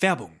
Werbung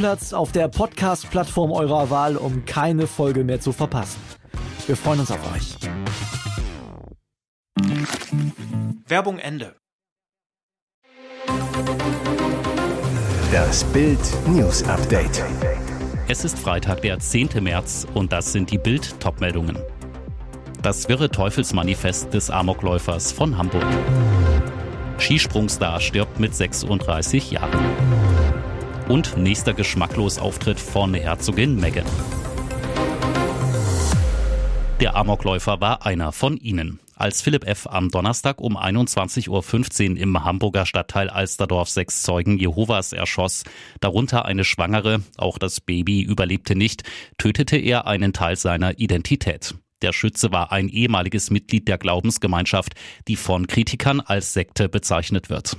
Stammplatz auf der Podcast-Plattform eurer Wahl, um keine Folge mehr zu verpassen. Wir freuen uns auf euch. Werbung Ende. Das Bild News Update. Es ist Freitag, der 10. März und das sind die Bild Topmeldungen. Das wirre Teufelsmanifest des Amokläufers von Hamburg. Skisprungstar stirbt mit 36 Jahren. Und nächster geschmacklos Auftritt von Herzogin Meghan. Der Amokläufer war einer von ihnen. Als Philipp F. am Donnerstag um 21.15 Uhr im Hamburger Stadtteil Alsterdorf sechs Zeugen Jehovas erschoss, darunter eine Schwangere, auch das Baby überlebte nicht, tötete er einen Teil seiner Identität. Der Schütze war ein ehemaliges Mitglied der Glaubensgemeinschaft, die von Kritikern als Sekte bezeichnet wird.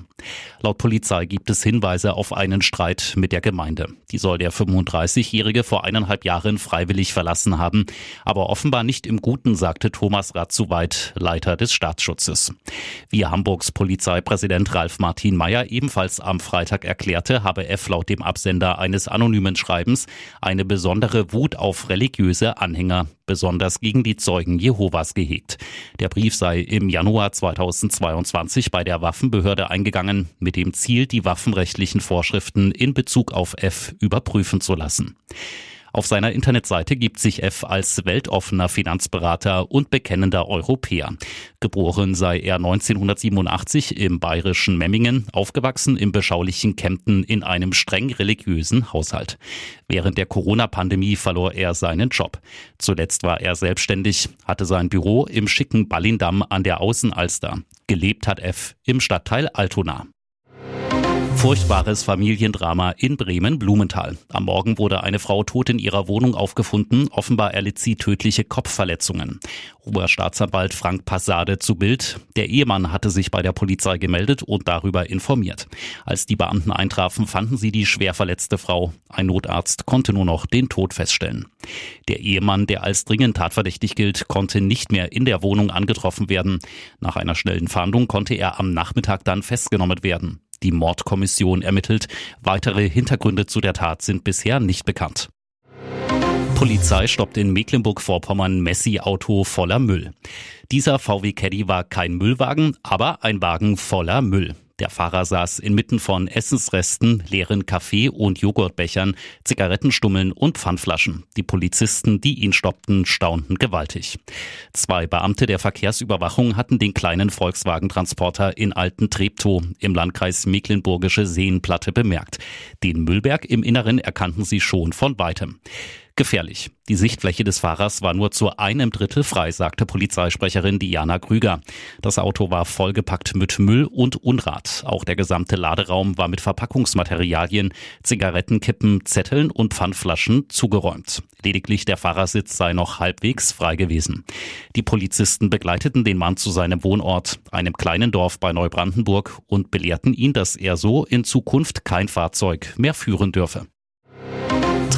Laut Polizei gibt es Hinweise auf einen Streit mit der Gemeinde. Die soll der 35-Jährige vor eineinhalb Jahren freiwillig verlassen haben, aber offenbar nicht im Guten, sagte Thomas Ratzuweit, Leiter des Staatsschutzes. Wie Hamburgs Polizeipräsident Ralf Martin Mayer ebenfalls am Freitag erklärte, habe F laut dem Absender eines anonymen Schreibens eine besondere Wut auf religiöse Anhänger besonders gegen die Zeugen Jehovas gehegt. Der Brief sei im Januar 2022 bei der Waffenbehörde eingegangen, mit dem Ziel, die waffenrechtlichen Vorschriften in Bezug auf F überprüfen zu lassen. Auf seiner Internetseite gibt sich F als weltoffener Finanzberater und bekennender Europäer. Geboren sei er 1987 im bayerischen Memmingen, aufgewachsen im beschaulichen Kempten in einem streng religiösen Haushalt. Während der Corona-Pandemie verlor er seinen Job. Zuletzt war er selbstständig, hatte sein Büro im schicken Ballindamm an der Außenalster. Gelebt hat F im Stadtteil Altona. Furchtbares Familiendrama in Bremen-Blumenthal. Am Morgen wurde eine Frau tot in ihrer Wohnung aufgefunden. Offenbar erlitt sie tödliche Kopfverletzungen. Oberstaatsanwalt Frank Passade zu Bild. Der Ehemann hatte sich bei der Polizei gemeldet und darüber informiert. Als die Beamten eintrafen, fanden sie die schwer verletzte Frau. Ein Notarzt konnte nur noch den Tod feststellen. Der Ehemann, der als dringend tatverdächtig gilt, konnte nicht mehr in der Wohnung angetroffen werden. Nach einer schnellen Fahndung konnte er am Nachmittag dann festgenommen werden. Die Mordkommission ermittelt. Weitere Hintergründe zu der Tat sind bisher nicht bekannt. Polizei stoppt in Mecklenburg-Vorpommern Messi-Auto voller Müll. Dieser VW Caddy war kein Müllwagen, aber ein Wagen voller Müll. Der Fahrer saß inmitten von Essensresten, leeren Kaffee- und Joghurtbechern, Zigarettenstummeln und Pfandflaschen. Die Polizisten, die ihn stoppten, staunten gewaltig. Zwei Beamte der Verkehrsüberwachung hatten den kleinen Volkswagen-Transporter in Alten Treptow im Landkreis Mecklenburgische Seenplatte bemerkt. Den Müllberg im Inneren erkannten sie schon von weitem. Gefährlich. Die Sichtfläche des Fahrers war nur zu einem Drittel frei, sagte Polizeisprecherin Diana Krüger. Das Auto war vollgepackt mit Müll und Unrat. Auch der gesamte Laderaum war mit Verpackungsmaterialien, Zigarettenkippen, Zetteln und Pfandflaschen zugeräumt. Lediglich der Fahrersitz sei noch halbwegs frei gewesen. Die Polizisten begleiteten den Mann zu seinem Wohnort, einem kleinen Dorf bei Neubrandenburg, und belehrten ihn, dass er so in Zukunft kein Fahrzeug mehr führen dürfe.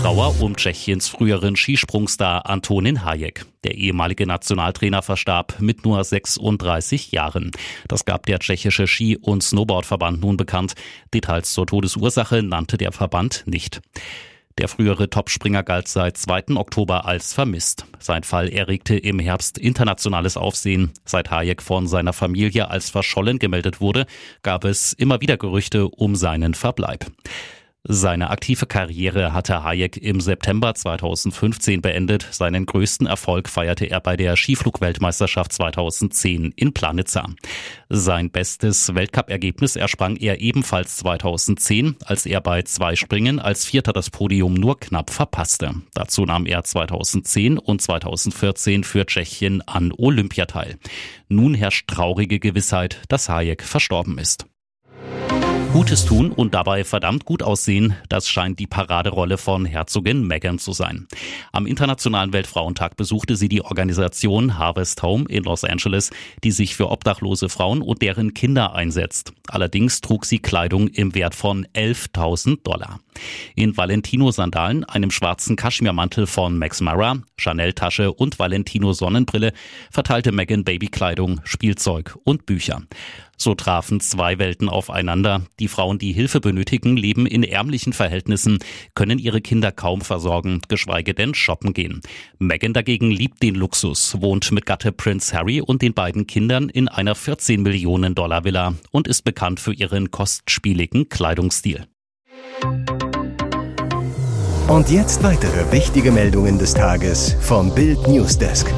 Trauer um Tschechiens früheren Skisprungstar Antonin Hayek. Der ehemalige Nationaltrainer verstarb mit nur 36 Jahren. Das gab der tschechische Ski- und Snowboardverband nun bekannt. Details zur Todesursache nannte der Verband nicht. Der frühere Topspringer galt seit 2. Oktober als vermisst. Sein Fall erregte im Herbst internationales Aufsehen. Seit Hayek von seiner Familie als verschollen gemeldet wurde, gab es immer wieder Gerüchte um seinen Verbleib. Seine aktive Karriere hatte Hayek im September 2015 beendet. Seinen größten Erfolg feierte er bei der Skiflugweltmeisterschaft 2010 in Planitza. Sein bestes Weltcupergebnis ersprang er ebenfalls 2010, als er bei zwei Springen als Vierter das Podium nur knapp verpasste. Dazu nahm er 2010 und 2014 für Tschechien an Olympia teil. Nun herrscht traurige Gewissheit, dass Hayek verstorben ist. Gutes tun und dabei verdammt gut aussehen, das scheint die Paraderolle von Herzogin Meghan zu sein. Am Internationalen Weltfrauentag besuchte sie die Organisation Harvest Home in Los Angeles, die sich für obdachlose Frauen und deren Kinder einsetzt. Allerdings trug sie Kleidung im Wert von 11.000 Dollar. In Valentino-Sandalen, einem schwarzen Kaschmirmantel von Max Mara, Chanel-Tasche und Valentino-Sonnenbrille verteilte Meghan Babykleidung, Spielzeug und Bücher. So trafen zwei Welten aufeinander. Die Frauen, die Hilfe benötigen, leben in ärmlichen Verhältnissen, können ihre Kinder kaum versorgen, geschweige denn shoppen gehen. Meghan dagegen liebt den Luxus, wohnt mit Gatte Prince Harry und den beiden Kindern in einer 14 Millionen Dollar Villa und ist bekannt für ihren kostspieligen Kleidungsstil. Und jetzt weitere wichtige Meldungen des Tages vom Bild Newsdesk.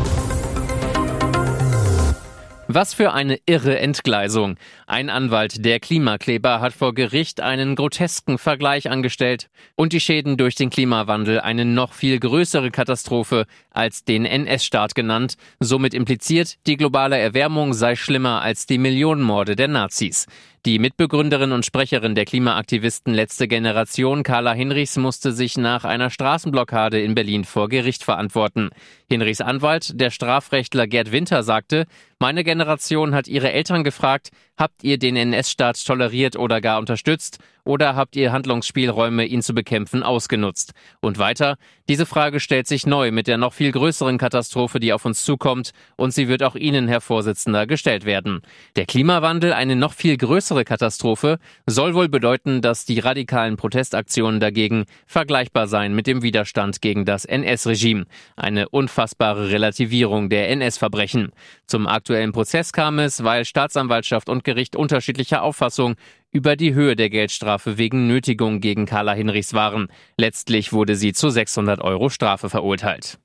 Was für eine irre Entgleisung. Ein Anwalt der Klimakleber hat vor Gericht einen grotesken Vergleich angestellt und die Schäden durch den Klimawandel eine noch viel größere Katastrophe als den NS-Staat genannt, somit impliziert, die globale Erwärmung sei schlimmer als die Millionenmorde der Nazis. Die Mitbegründerin und Sprecherin der Klimaaktivisten Letzte Generation, Carla Hinrichs, musste sich nach einer Straßenblockade in Berlin vor Gericht verantworten. Hinrichs Anwalt, der Strafrechtler Gerd Winter, sagte, meine Generation hat ihre Eltern gefragt, habt ihr den NS-Staat toleriert oder gar unterstützt? Oder habt ihr Handlungsspielräume, ihn zu bekämpfen, ausgenutzt? Und weiter, diese Frage stellt sich neu mit der noch viel größeren Katastrophe, die auf uns zukommt, und sie wird auch Ihnen, Herr Vorsitzender, gestellt werden. Der Klimawandel, eine noch viel größere Katastrophe, soll wohl bedeuten, dass die radikalen Protestaktionen dagegen vergleichbar seien mit dem Widerstand gegen das NS-Regime. Eine unfassbare Relativierung der NS-Verbrechen. Zum aktuellen Prozess kam es, weil Staatsanwaltschaft und Gericht unterschiedlicher Auffassung über die Höhe der Geldstrafe wegen Nötigung gegen Carla Hinrichs waren. Letztlich wurde sie zu 600 Euro Strafe verurteilt.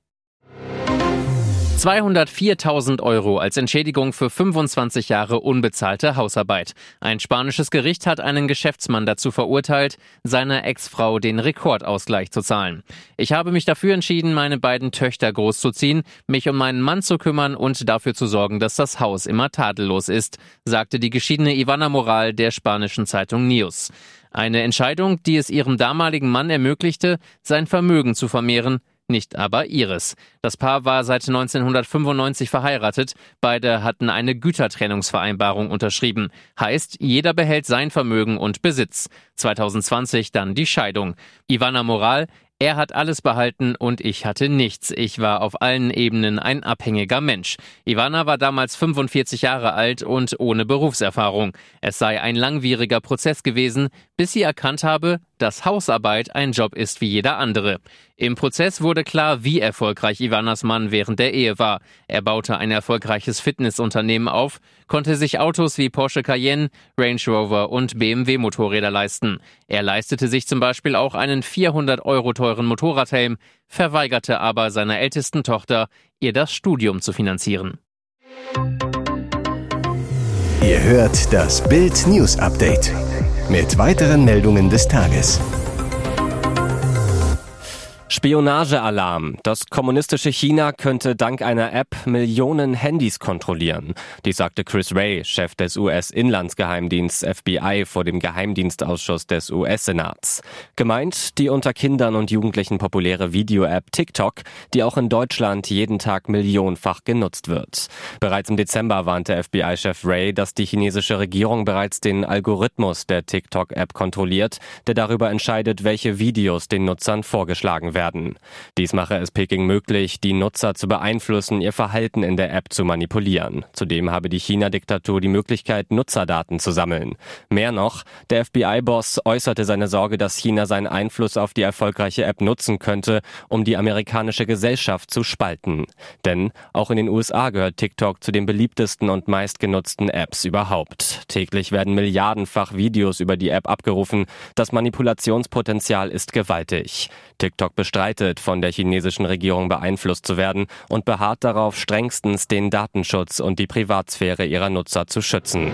204.000 Euro als Entschädigung für 25 Jahre unbezahlte Hausarbeit. Ein spanisches Gericht hat einen Geschäftsmann dazu verurteilt, seiner Ex-Frau den Rekordausgleich zu zahlen. Ich habe mich dafür entschieden, meine beiden Töchter großzuziehen, mich um meinen Mann zu kümmern und dafür zu sorgen, dass das Haus immer tadellos ist, sagte die geschiedene Ivana Moral der spanischen Zeitung News. Eine Entscheidung, die es ihrem damaligen Mann ermöglichte, sein Vermögen zu vermehren, nicht aber ihres. Das Paar war seit 1995 verheiratet. Beide hatten eine Gütertrennungsvereinbarung unterschrieben. Heißt, jeder behält sein Vermögen und Besitz. 2020 dann die Scheidung. Ivana Moral, er hat alles behalten und ich hatte nichts. Ich war auf allen Ebenen ein abhängiger Mensch. Ivana war damals 45 Jahre alt und ohne Berufserfahrung. Es sei ein langwieriger Prozess gewesen, bis sie erkannt habe, dass Hausarbeit ein Job ist wie jeder andere. Im Prozess wurde klar, wie erfolgreich Ivanas Mann während der Ehe war. Er baute ein erfolgreiches Fitnessunternehmen auf, konnte sich Autos wie Porsche Cayenne, Range Rover und BMW Motorräder leisten. Er leistete sich zum Beispiel auch einen 400 Euro teuren Motorradhelm, verweigerte aber seiner ältesten Tochter, ihr das Studium zu finanzieren. Ihr hört das Bild News Update mit weiteren Meldungen des Tages. Spionagealarm. Das kommunistische China könnte dank einer App Millionen Handys kontrollieren. Dies sagte Chris Wray, Chef des US-Inlandsgeheimdiensts FBI vor dem Geheimdienstausschuss des US-Senats. Gemeint die unter Kindern und Jugendlichen populäre Video-App TikTok, die auch in Deutschland jeden Tag millionenfach genutzt wird. Bereits im Dezember warnte FBI-Chef Ray, dass die chinesische Regierung bereits den Algorithmus der TikTok-App kontrolliert, der darüber entscheidet, welche Videos den Nutzern vorgeschlagen werden werden. Dies mache es Peking möglich, die Nutzer zu beeinflussen, ihr Verhalten in der App zu manipulieren. Zudem habe die China-Diktatur die Möglichkeit, Nutzerdaten zu sammeln. Mehr noch, der FBI-Boss äußerte seine Sorge, dass China seinen Einfluss auf die erfolgreiche App nutzen könnte, um die amerikanische Gesellschaft zu spalten. Denn auch in den USA gehört TikTok zu den beliebtesten und meistgenutzten Apps überhaupt. Täglich werden milliardenfach Videos über die App abgerufen. Das Manipulationspotenzial ist gewaltig. TikTok bestreitet, von der chinesischen Regierung beeinflusst zu werden und beharrt darauf, strengstens den Datenschutz und die Privatsphäre ihrer Nutzer zu schützen.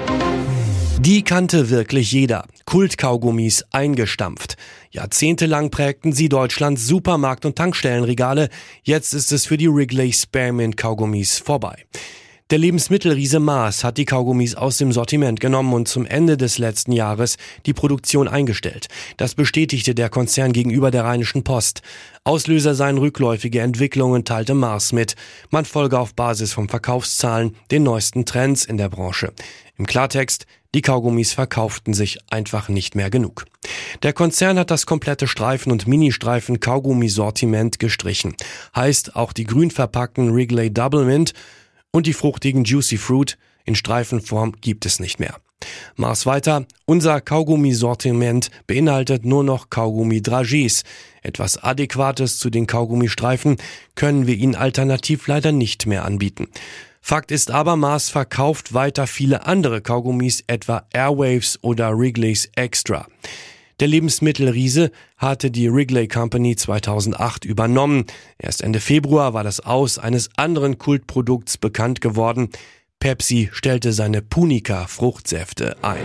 Die kannte wirklich jeder. Kultkaugummis eingestampft. Jahrzehntelang prägten sie Deutschlands Supermarkt- und Tankstellenregale. Jetzt ist es für die Wrigley Spearmint Kaugummis vorbei. Der Lebensmittelriese Maas hat die Kaugummis aus dem Sortiment genommen und zum Ende des letzten Jahres die Produktion eingestellt. Das bestätigte der Konzern gegenüber der Rheinischen Post. Auslöser seien rückläufige Entwicklungen, teilte Mars mit. Man folge auf Basis von Verkaufszahlen den neuesten Trends in der Branche. Im Klartext, die Kaugummis verkauften sich einfach nicht mehr genug. Der Konzern hat das komplette Streifen- und Ministreifen Kaugummisortiment gestrichen. Heißt, auch die grün verpackten Wrigley Double Mint und die fruchtigen Juicy Fruit in Streifenform gibt es nicht mehr. Mars weiter, unser Kaugummisortiment beinhaltet nur noch Kaugummi-Dragees. Etwas Adäquates zu den Kaugummistreifen können wir Ihnen alternativ leider nicht mehr anbieten. Fakt ist aber, Mars verkauft weiter viele andere Kaugummis, etwa Airwaves oder Wrigley's Extra. Der Lebensmittelriese hatte die Wrigley Company 2008 übernommen. Erst Ende Februar war das Aus eines anderen Kultprodukts bekannt geworden. Pepsi stellte seine Punica Fruchtsäfte ein.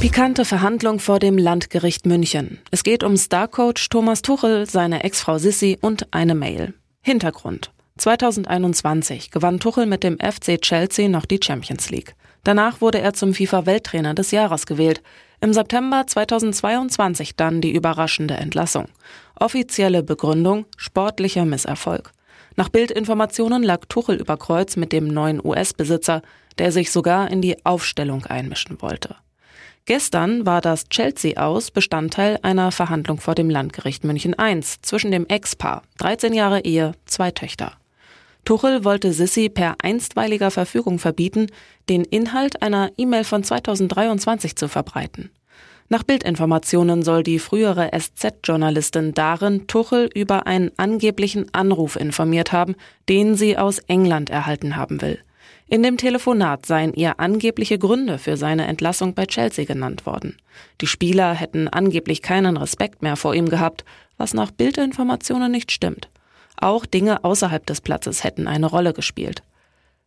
Pikante Verhandlung vor dem Landgericht München. Es geht um Starcoach Thomas Tuchel, seine Ex-Frau Sissi und eine Mail. Hintergrund. 2021 gewann Tuchel mit dem FC Chelsea noch die Champions League. Danach wurde er zum FIFA-Welttrainer des Jahres gewählt. Im September 2022 dann die überraschende Entlassung. Offizielle Begründung sportlicher Misserfolg. Nach Bildinformationen lag Tuchel über Kreuz mit dem neuen US-Besitzer, der sich sogar in die Aufstellung einmischen wollte. Gestern war das Chelsea aus Bestandteil einer Verhandlung vor dem Landgericht München I zwischen dem Ex-Paar, 13 Jahre Ehe, zwei Töchter. Tuchel wollte Sissi per einstweiliger Verfügung verbieten, den Inhalt einer E-Mail von 2023 zu verbreiten. Nach Bildinformationen soll die frühere SZ-Journalistin darin Tuchel über einen angeblichen Anruf informiert haben, den sie aus England erhalten haben will. In dem Telefonat seien ihr angebliche Gründe für seine Entlassung bei Chelsea genannt worden. Die Spieler hätten angeblich keinen Respekt mehr vor ihm gehabt, was nach Bildinformationen nicht stimmt. Auch Dinge außerhalb des Platzes hätten eine Rolle gespielt.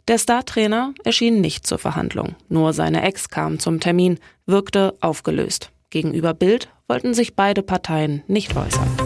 Der Startrainer erschien nicht zur Verhandlung, nur seine Ex kam zum Termin, wirkte aufgelöst. Gegenüber Bild wollten sich beide Parteien nicht äußern.